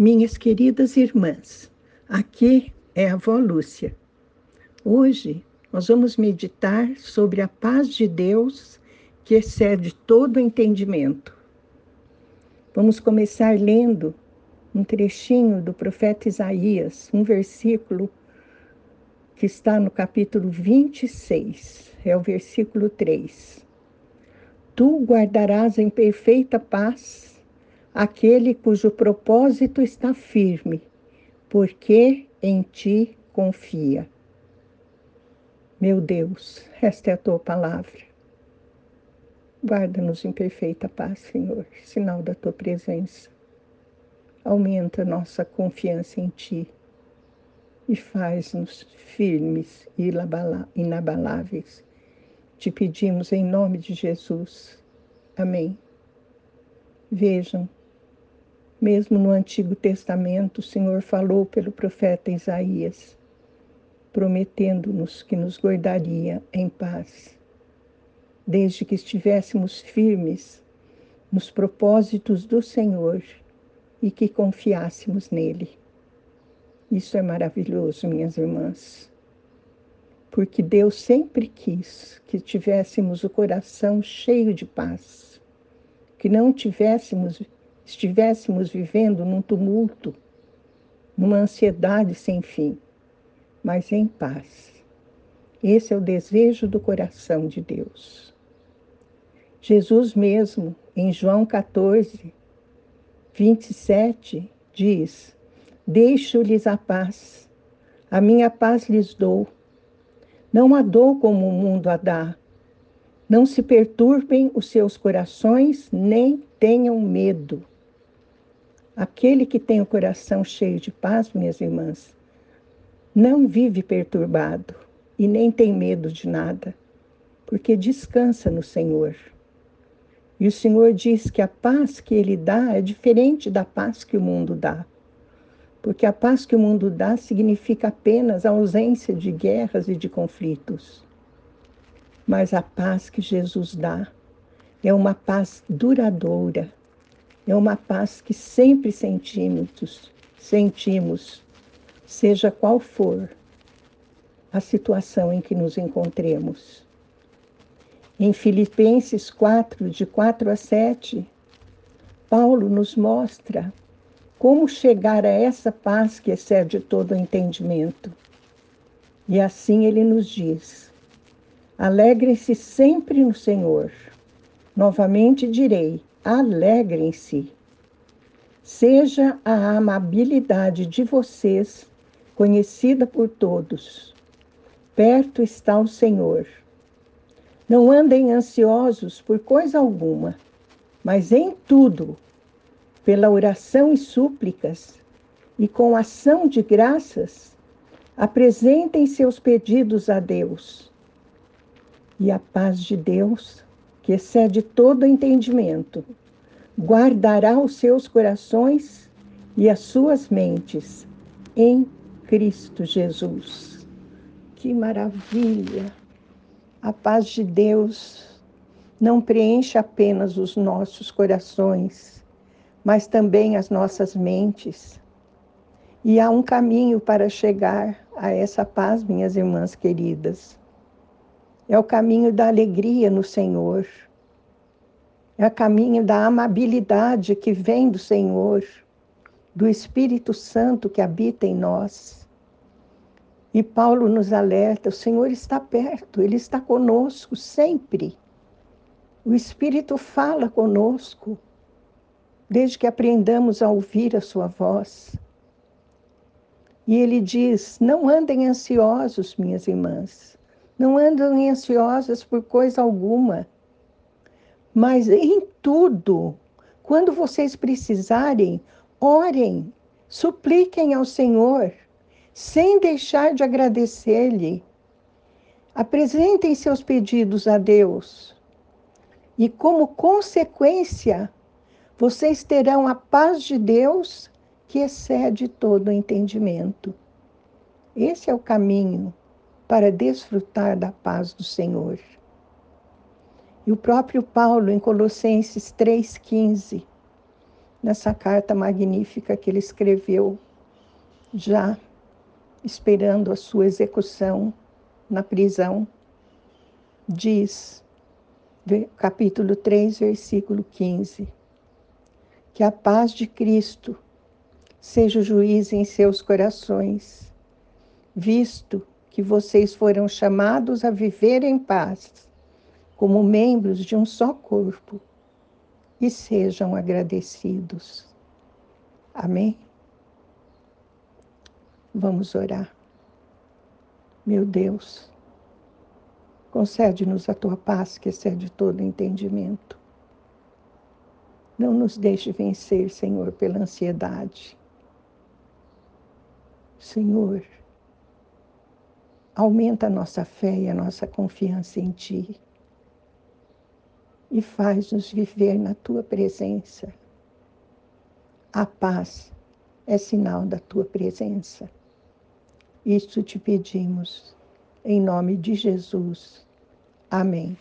Minhas queridas irmãs, aqui é a avó Lúcia. Hoje nós vamos meditar sobre a paz de Deus que excede todo entendimento. Vamos começar lendo um trechinho do profeta Isaías, um versículo que está no capítulo 26, é o versículo 3. Tu guardarás em perfeita paz aquele cujo propósito está firme, porque em ti confia. Meu Deus, esta é a tua palavra. Guarda-nos em perfeita paz, Senhor, sinal da tua presença. Aumenta nossa confiança em ti e faz-nos firmes e inabaláveis. Te pedimos em nome de Jesus. Amém. Vejam, mesmo no Antigo Testamento, o Senhor falou pelo profeta Isaías, prometendo-nos que nos guardaria em paz, desde que estivéssemos firmes nos propósitos do Senhor e que confiássemos nele. Isso é maravilhoso, minhas irmãs, porque Deus sempre quis que tivéssemos o coração cheio de paz, que não tivéssemos estivéssemos vivendo num tumulto, numa ansiedade sem fim, mas em paz. Esse é o desejo do coração de Deus. Jesus mesmo, em João 14, 27, diz: Deixo-lhes a paz, a minha paz lhes dou. Não a dou como o mundo a dá. Não se perturbem os seus corações, nem tenham medo. Aquele que tem o coração cheio de paz, minhas irmãs, não vive perturbado e nem tem medo de nada, porque descansa no Senhor. E o Senhor diz que a paz que Ele dá é diferente da paz que o mundo dá. Porque a paz que o mundo dá significa apenas a ausência de guerras e de conflitos. Mas a paz que Jesus dá é uma paz duradoura, é uma paz que sempre sentimos, sentimos, seja qual for a situação em que nos encontremos. Em Filipenses 4, de 4 a 7, Paulo nos mostra como chegar a essa paz que excede todo o entendimento. E assim ele nos diz: Alegrem-se sempre no Senhor. Novamente direi: alegrem-se. Seja a amabilidade de vocês conhecida por todos. Perto está o Senhor. Não andem ansiosos por coisa alguma, mas em tudo, pela oração e súplicas e com ação de graças, apresentem seus pedidos a Deus. E a paz de Deus, que excede todo entendimento, guardará os seus corações e as suas mentes em Cristo Jesus. Que maravilha! A paz de Deus não preenche apenas os nossos corações, mas também as nossas mentes. E há um caminho para chegar a essa paz, minhas irmãs queridas. É o caminho da alegria no Senhor. É o caminho da amabilidade que vem do Senhor, do Espírito Santo que habita em nós. E Paulo nos alerta: o Senhor está perto, Ele está conosco sempre. O Espírito fala conosco, desde que aprendamos a ouvir a Sua voz. E ele diz: Não andem ansiosos, minhas irmãs. Não andam ansiosas por coisa alguma, mas em tudo, quando vocês precisarem, orem, supliquem ao Senhor, sem deixar de agradecer-lhe. Apresentem seus pedidos a Deus. E como consequência, vocês terão a paz de Deus que excede todo o entendimento. Esse é o caminho para desfrutar da paz do Senhor. E o próprio Paulo, em Colossenses 3,15, nessa carta magnífica que ele escreveu, já esperando a sua execução na prisão, diz, capítulo 3, versículo 15, que a paz de Cristo seja o juiz em seus corações, visto que vocês foram chamados a viver em paz, como membros de um só corpo, e sejam agradecidos. Amém? Vamos orar. Meu Deus, concede-nos a tua paz que excede todo entendimento. Não nos deixe vencer, Senhor, pela ansiedade. Senhor, aumenta a nossa fé e a nossa confiança em Ti e faz-nos viver na Tua presença. A paz é sinal da Tua presença. Isto te pedimos, em nome de Jesus. Amém.